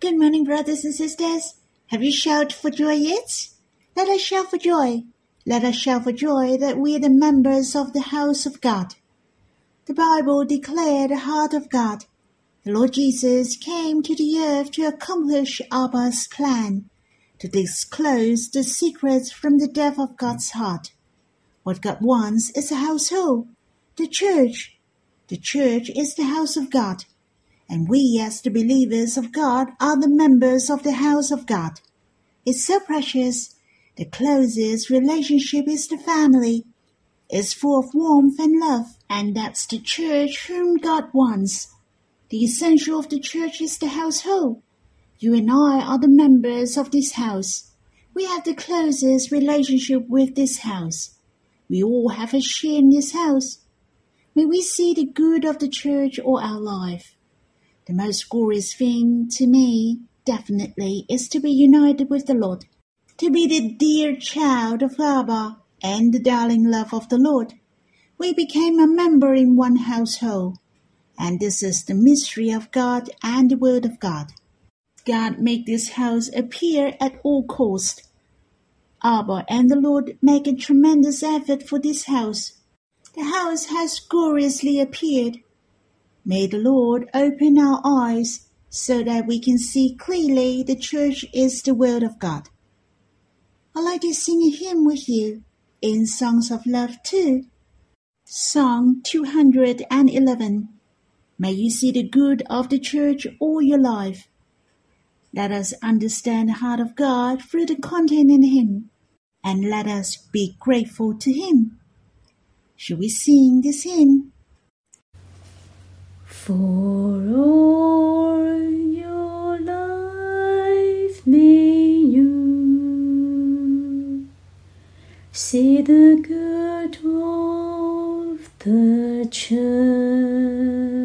Good morning, brothers and sisters. Have you shouted for joy yet? Let us shout for joy. Let us shout for joy that we are the members of the house of God. The Bible declared the heart of God. The Lord Jesus came to the earth to accomplish Abba's plan, to disclose the secrets from the depth of God's heart. What God wants is a household, the church. The church is the house of God and we as the believers of God are the members of the house of God. It's so precious. The closest relationship is the family. It's full of warmth and love, and that's the church whom God wants. The essential of the church is the household. You and I are the members of this house. We have the closest relationship with this house. We all have a share in this house. May we see the good of the church all our life. The most glorious thing to me, definitely, is to be united with the Lord, to be the dear child of Abba and the darling love of the Lord. We became a member in one household, and this is the mystery of God and the Word of God. God made this house appear at all cost. Abba and the Lord make a tremendous effort for this house. The house has gloriously appeared May the Lord open our eyes so that we can see clearly the church is the Word of God. I'd like to sing a hymn with you in Songs of Love too. Song 211. May you see the good of the church all your life. Let us understand the heart of God through the content in Him, and let us be grateful to Him. Should we sing this hymn? For all your life may you see the good of the church.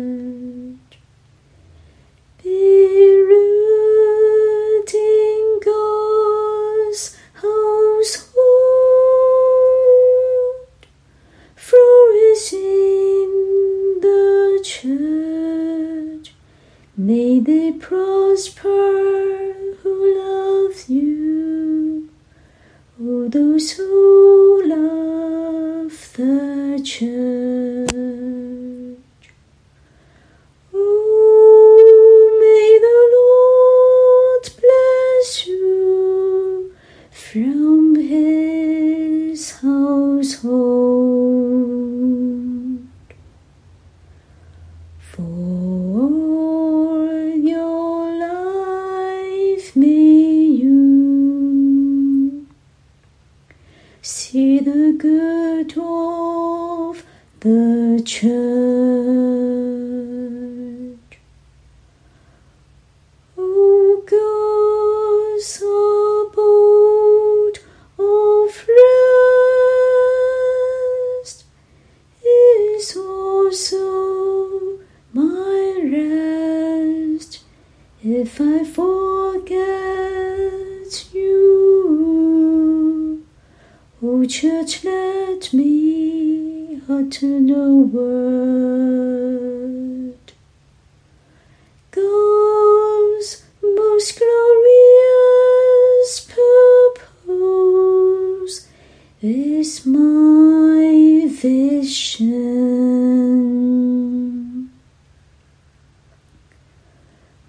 Church, let me utter no word. God's most glorious purpose is my vision.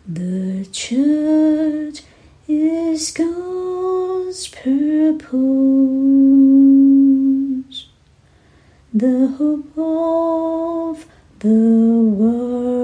The church is God's purpose, the hope of the world.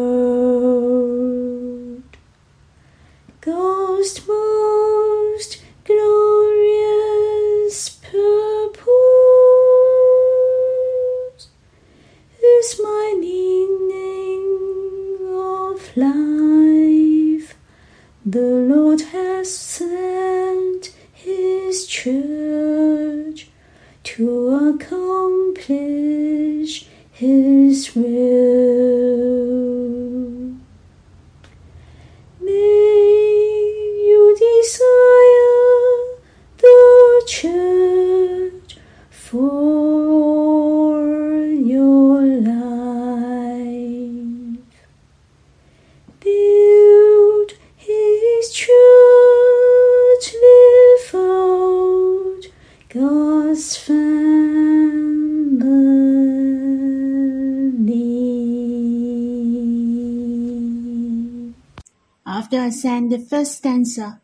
I sang the first stanza,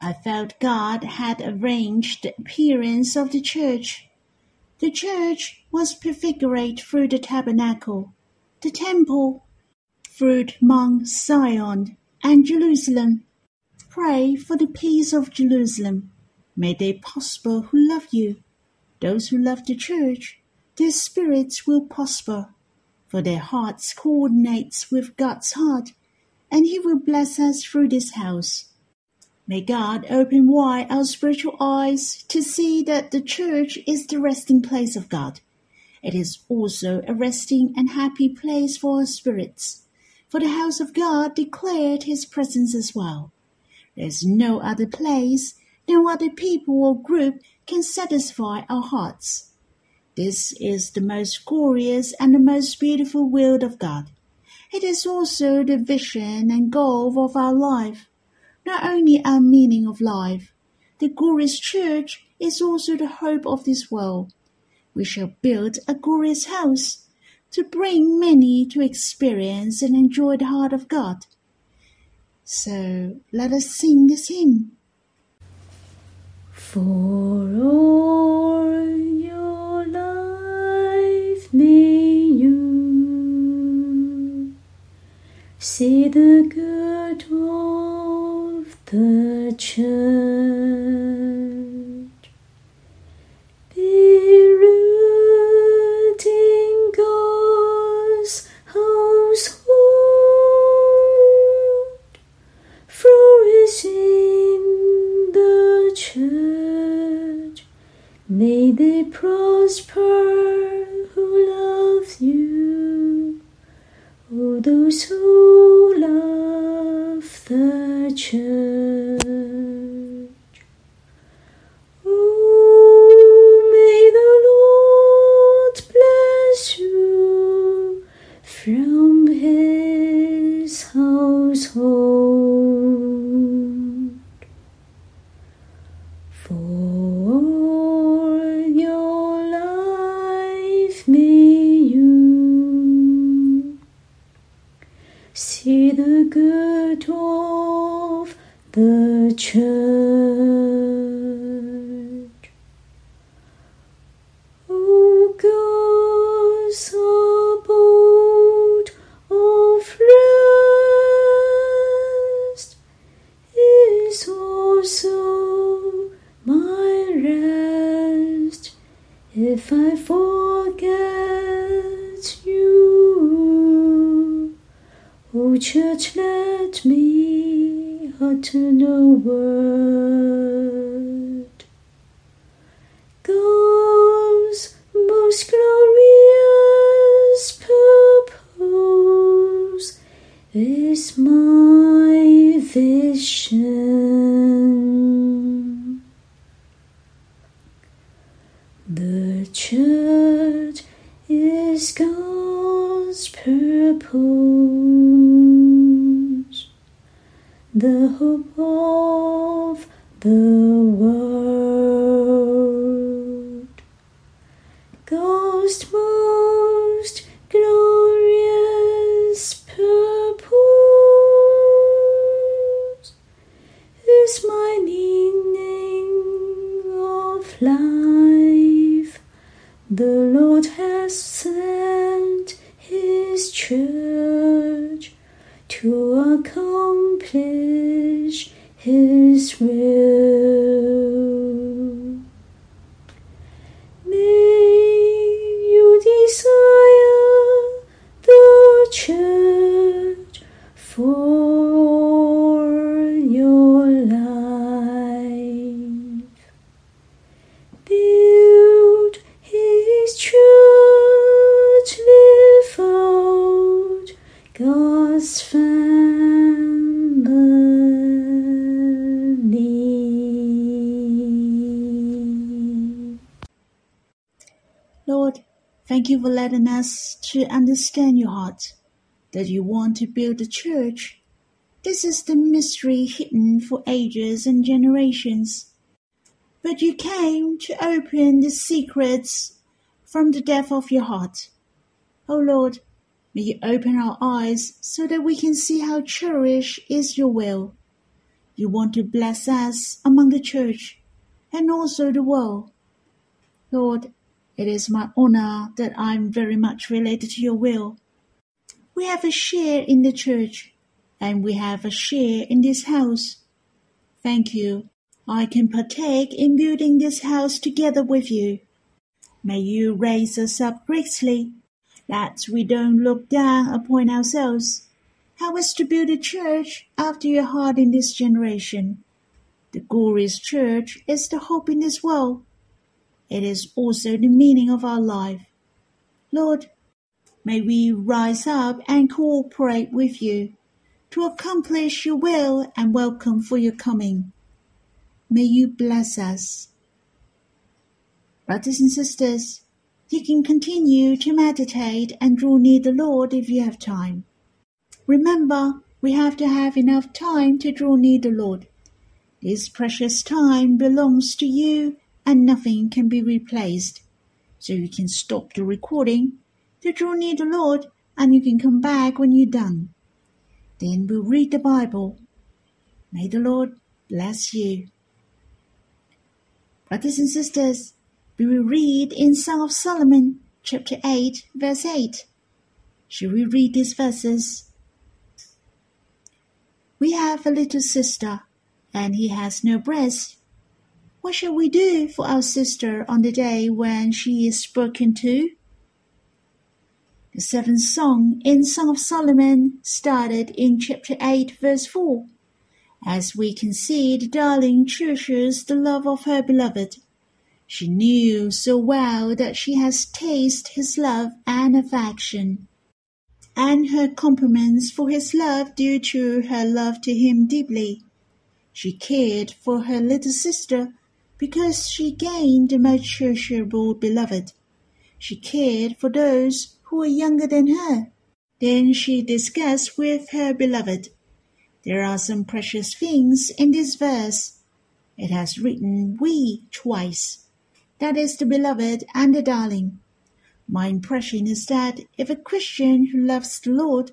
I felt God had arranged the appearance of the church. The church was prefigured through the tabernacle, the temple, through Mount Zion and Jerusalem. Pray for the peace of Jerusalem. May they prosper who love you. Those who love the church, their spirits will prosper, for their hearts coordinates with God's heart, and He will bless us through this house. May God open wide our spiritual eyes to see that the church is the resting place of God. It is also a resting and happy place for our spirits, for the house of God declared his presence as well. There is no other place, no other people or group can satisfy our hearts. This is the most glorious and the most beautiful will of God. It is also the vision and goal of our life not only our meaning of life. The glorious church is also the hope of this world. We shall build a glorious house to bring many to experience and enjoy the heart of God. So let us sing this hymn. For all see the good of the church. Be rooted in God's household, flourish in the church. May they prosper who love you. Oh, those who the utter no word. God's most glorious purpose is my vision. The church is God's purpose, the hope of the you for letting us to understand your heart, that you want to build a church. This is the mystery hidden for ages and generations. But you came to open the secrets from the depth of your heart. O Lord, May you open our eyes so that we can see how cherished is your will. You want to bless us among the church and also the world. Lord, it is my honor that I'm very much related to your will. We have a share in the church and we have a share in this house. Thank you. I can partake in building this house together with you. May you raise us up greatly, that we don't look down upon ourselves. Help us to build a church after your heart in this generation. The glorious church is the hope in this world. It is also the meaning of our life. Lord, may we rise up and cooperate with you to accomplish your will and welcome for your coming. May you bless us. Brothers and sisters, you can continue to meditate and draw near the Lord if you have time. Remember, we have to have enough time to draw near the Lord. This precious time belongs to you and nothing can be replaced. So you can stop the recording to draw near the Lord and you can come back when you're done. Then we'll read the Bible. May the Lord bless you. Brothers and sisters, we will read in Song of Solomon, chapter 8, verse 8. Shall we read these verses? We have a little sister, and he has no breast. What shall we do for our sister on the day when she is spoken to? The seventh song in Song of Solomon started in chapter 8, verse 4. As we can see, the darling cherishes the love of her beloved. She knew so well that she has tasted his love and affection, and her compliments for his love due to her love to him deeply. She cared for her little sister because she gained most cherishable beloved. She cared for those who were younger than her. Then she discussed with her beloved there are some precious things in this verse. It has written we twice. That is the beloved and the darling. My impression is that if a Christian who loves the Lord,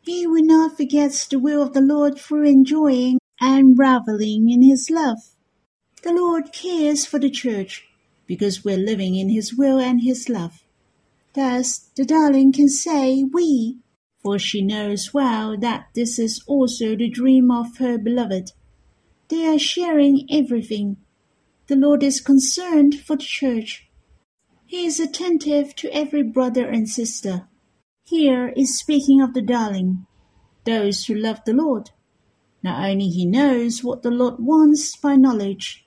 he will not forget the will of the Lord through enjoying and reveling in his love. The Lord cares for the church because we're living in his will and his love. Thus, the darling can say we for she knows well that this is also the dream of her beloved. They are sharing everything. The Lord is concerned for the church. He is attentive to every brother and sister. Here is speaking of the darling, those who love the Lord. Not only he knows what the Lord wants by knowledge,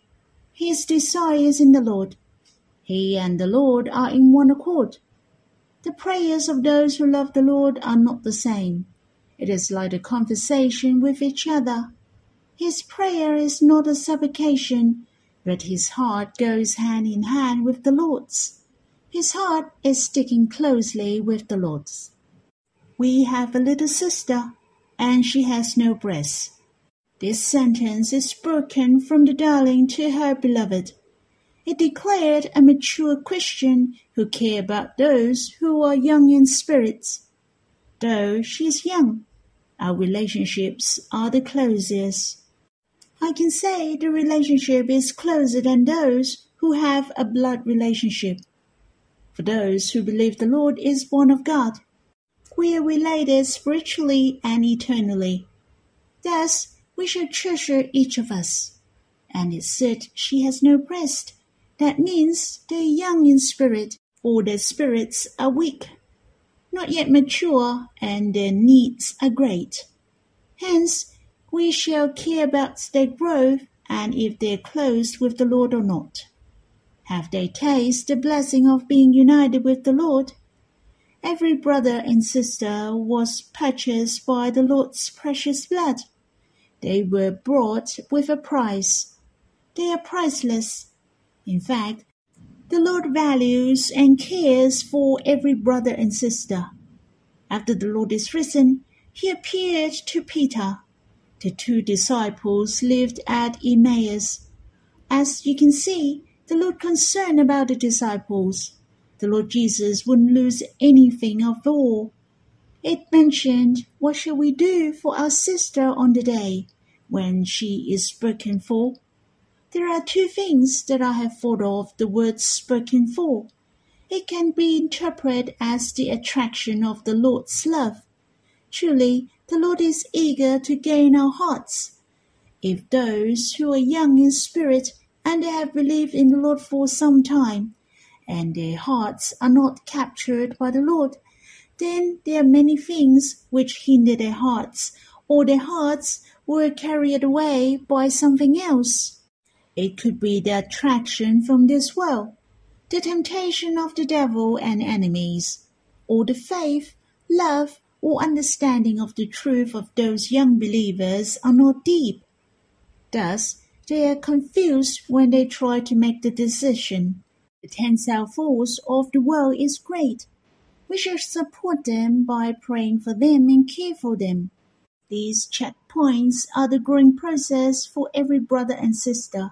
his desire is in the Lord. He and the Lord are in one accord. The prayers of those who love the Lord are not the same. It is like a conversation with each other. His prayer is not a supplication, but his heart goes hand in hand with the Lord's. His heart is sticking closely with the Lord's. We have a little sister, and she has no breast. This sentence is spoken from the darling to her beloved. It declared a mature Christian who care about those who are young in spirits. Though she is young, our relationships are the closest. I can say the relationship is closer than those who have a blood relationship. For those who believe the Lord is born of God, we are related spiritually and eternally. Thus, we should treasure each of us. And it said she has no breast. That means they're young in spirit, or their spirits are weak, not yet mature, and their needs are great. Hence, we shall care about their growth and if they're close with the Lord or not. Have they tasted the blessing of being united with the Lord? Every brother and sister was purchased by the Lord's precious blood. They were bought with a price. They are priceless in fact, the Lord values and cares for every brother and sister. After the Lord is risen, he appeared to Peter. The two disciples lived at Emmaus. As you can see, the Lord concerned about the disciples. The Lord Jesus wouldn't lose anything of all. It mentioned, What shall we do for our sister on the day when she is spoken for? There are two things that I have thought of the word spoken for. It can be interpreted as the attraction of the Lord's love. Truly, the Lord is eager to gain our hearts. If those who are young in spirit and they have believed in the Lord for some time, and their hearts are not captured by the Lord, then there are many things which hinder their hearts, or their hearts were carried away by something else. It could be the attraction from this world, the temptation of the devil and enemies, or the faith, love, or understanding of the truth of those young believers are not deep. Thus, they are confused when they try to make the decision. The tensile force of the world is great. We should support them by praying for them and care for them. These checkpoints are the growing process for every brother and sister.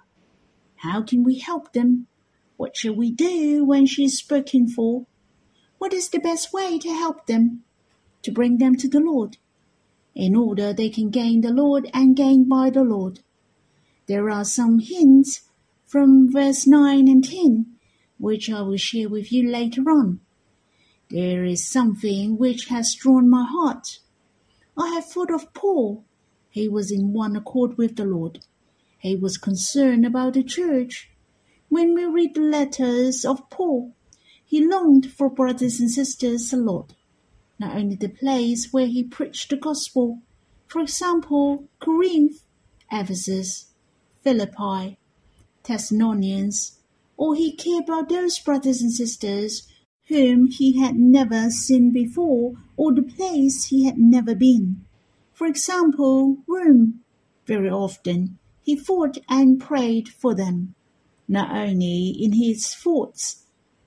How can we help them? What shall we do when she is spoken for? What is the best way to help them? To bring them to the Lord, in order they can gain the Lord and gain by the Lord. There are some hints from verse 9 and 10, which I will share with you later on. There is something which has drawn my heart. I have thought of Paul. He was in one accord with the Lord. He was concerned about the church. When we read the letters of Paul, he longed for brothers and sisters a lot. Not only the place where he preached the gospel, for example, Corinth, Ephesus, Philippi, Thessalonians, or he cared about those brothers and sisters whom he had never seen before or the place he had never been. For example, Rome. Very often he thought and prayed for them, not only in his thoughts.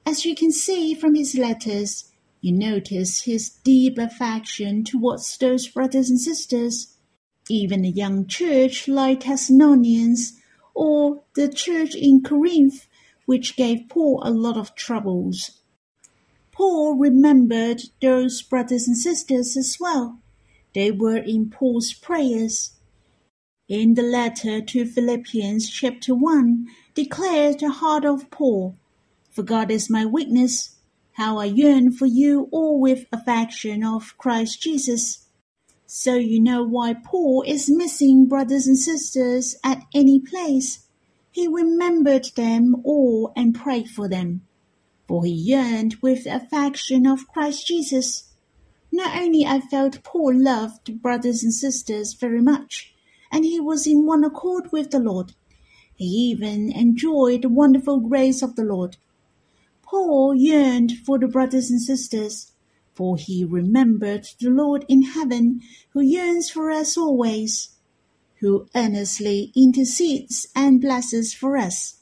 As you can see from his letters, you notice his deep affection towards those brothers and sisters. Even a young church like Thessalonians or the church in Corinth, which gave Paul a lot of troubles. Paul remembered those brothers and sisters as well. They were in Paul's prayers. In the letter to Philippians chapter 1 declares the heart of Paul, For God is my witness, how I yearn for you all with affection of Christ Jesus. So you know why Paul is missing brothers and sisters at any place. He remembered them all and prayed for them for he yearned with the affection of Christ Jesus. Not only I felt Paul loved brothers and sisters very much, and he was in one accord with the Lord. He even enjoyed the wonderful grace of the Lord. Paul yearned for the brothers and sisters, for he remembered the Lord in heaven who yearns for us always, who earnestly intercedes and blesses for us.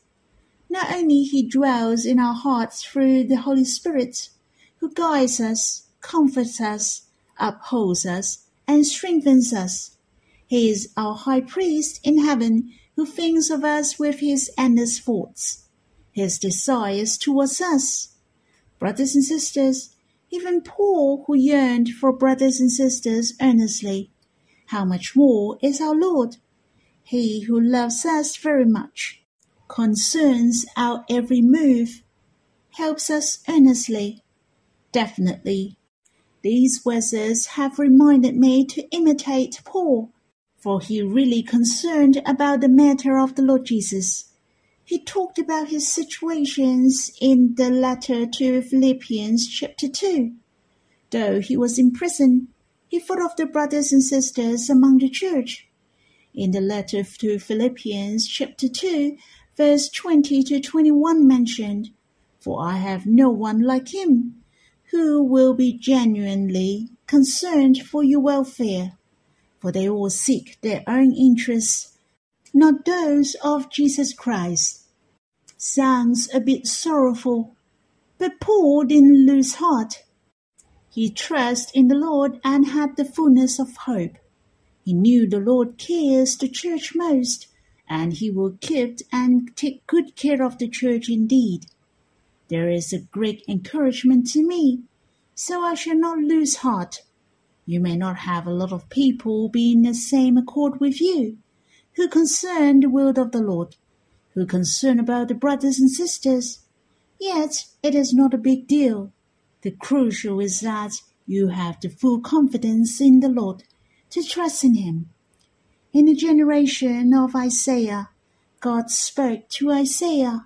Not only he dwells in our hearts through the Holy Spirit, who guides us, comforts us, upholds us, and strengthens us. He is our high priest in heaven who thinks of us with his endless thoughts, his desires towards us. Brothers and sisters, even Paul, who yearned for brothers and sisters earnestly, how much more is our Lord, he who loves us very much concerns our every move, helps us earnestly. Definitely. These verses have reminded me to imitate Paul, for he really concerned about the matter of the Lord Jesus. He talked about his situations in the letter to Philippians chapter 2. Though he was in prison, he thought of the brothers and sisters among the church. In the letter to Philippians chapter 2, verse 20 to 21 mentioned, For I have no one like him, who will be genuinely concerned for your welfare, for they all seek their own interests, not those of Jesus Christ. Sounds a bit sorrowful, but Paul didn't lose heart. He trusted in the Lord and had the fullness of hope. He knew the Lord cares the church most and he will keep and take good care of the church indeed. There is a great encouragement to me, so I shall not lose heart. You may not have a lot of people be in the same accord with you, who concern the will of the Lord, who concern about the brothers and sisters. Yet it is not a big deal. The crucial is that you have the full confidence in the Lord to trust in Him. In the generation of Isaiah, God spoke to Isaiah,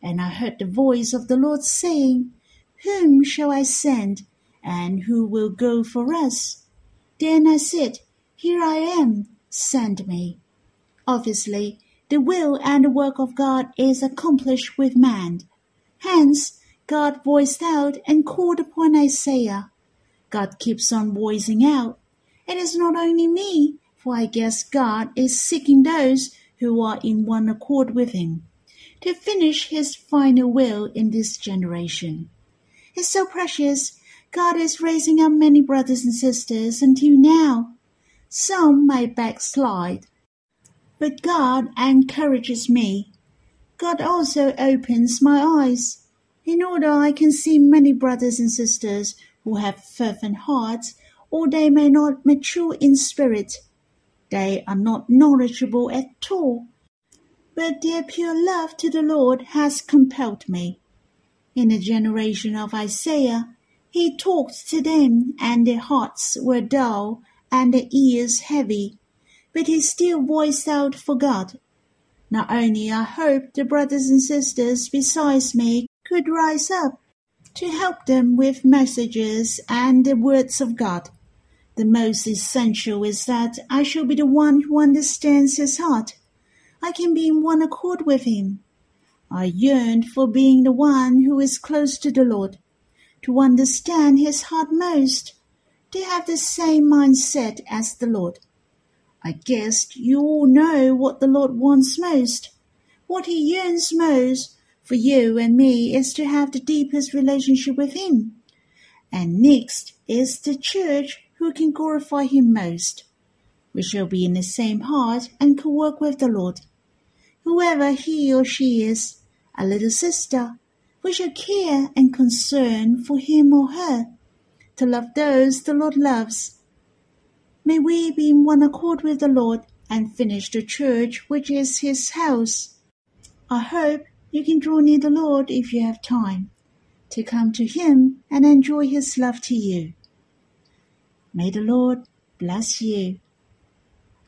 and I heard the voice of the Lord saying, Whom shall I send, and who will go for us? Then I said, Here I am, send me. Obviously, the will and the work of God is accomplished with man. Hence, God voiced out and called upon Isaiah. God keeps on voicing out. It is not only me, for I guess God is seeking those who are in one accord with Him to finish His final will in this generation. It's so precious. God is raising up many brothers and sisters until now. Some may backslide, but God encourages me. God also opens my eyes in order I can see many brothers and sisters who have fervent hearts, or they may not mature in spirit they are not knowledgeable at all, but their pure love to the Lord has compelled me. In the generation of Isaiah, he talked to them, and their hearts were dull and their ears heavy, but he still voiced out for God. Not only I hope the brothers and sisters besides me could rise up to help them with messages and the words of God, the most essential is that I shall be the one who understands his heart. I can be in one accord with him. I yearn for being the one who is close to the Lord, to understand his heart most, to have the same mindset as the Lord. I guess you all know what the Lord wants most. What he yearns most for you and me is to have the deepest relationship with him. And next is the church who can glorify him most. We shall be in the same heart and co work with the Lord. Whoever he or she is, a little sister, we shall care and concern for him or her, to love those the Lord loves. May we be in one accord with the Lord and finish the church which is his house. I hope you can draw near the Lord if you have time, to come to him and enjoy his love to you. May the Lord bless you.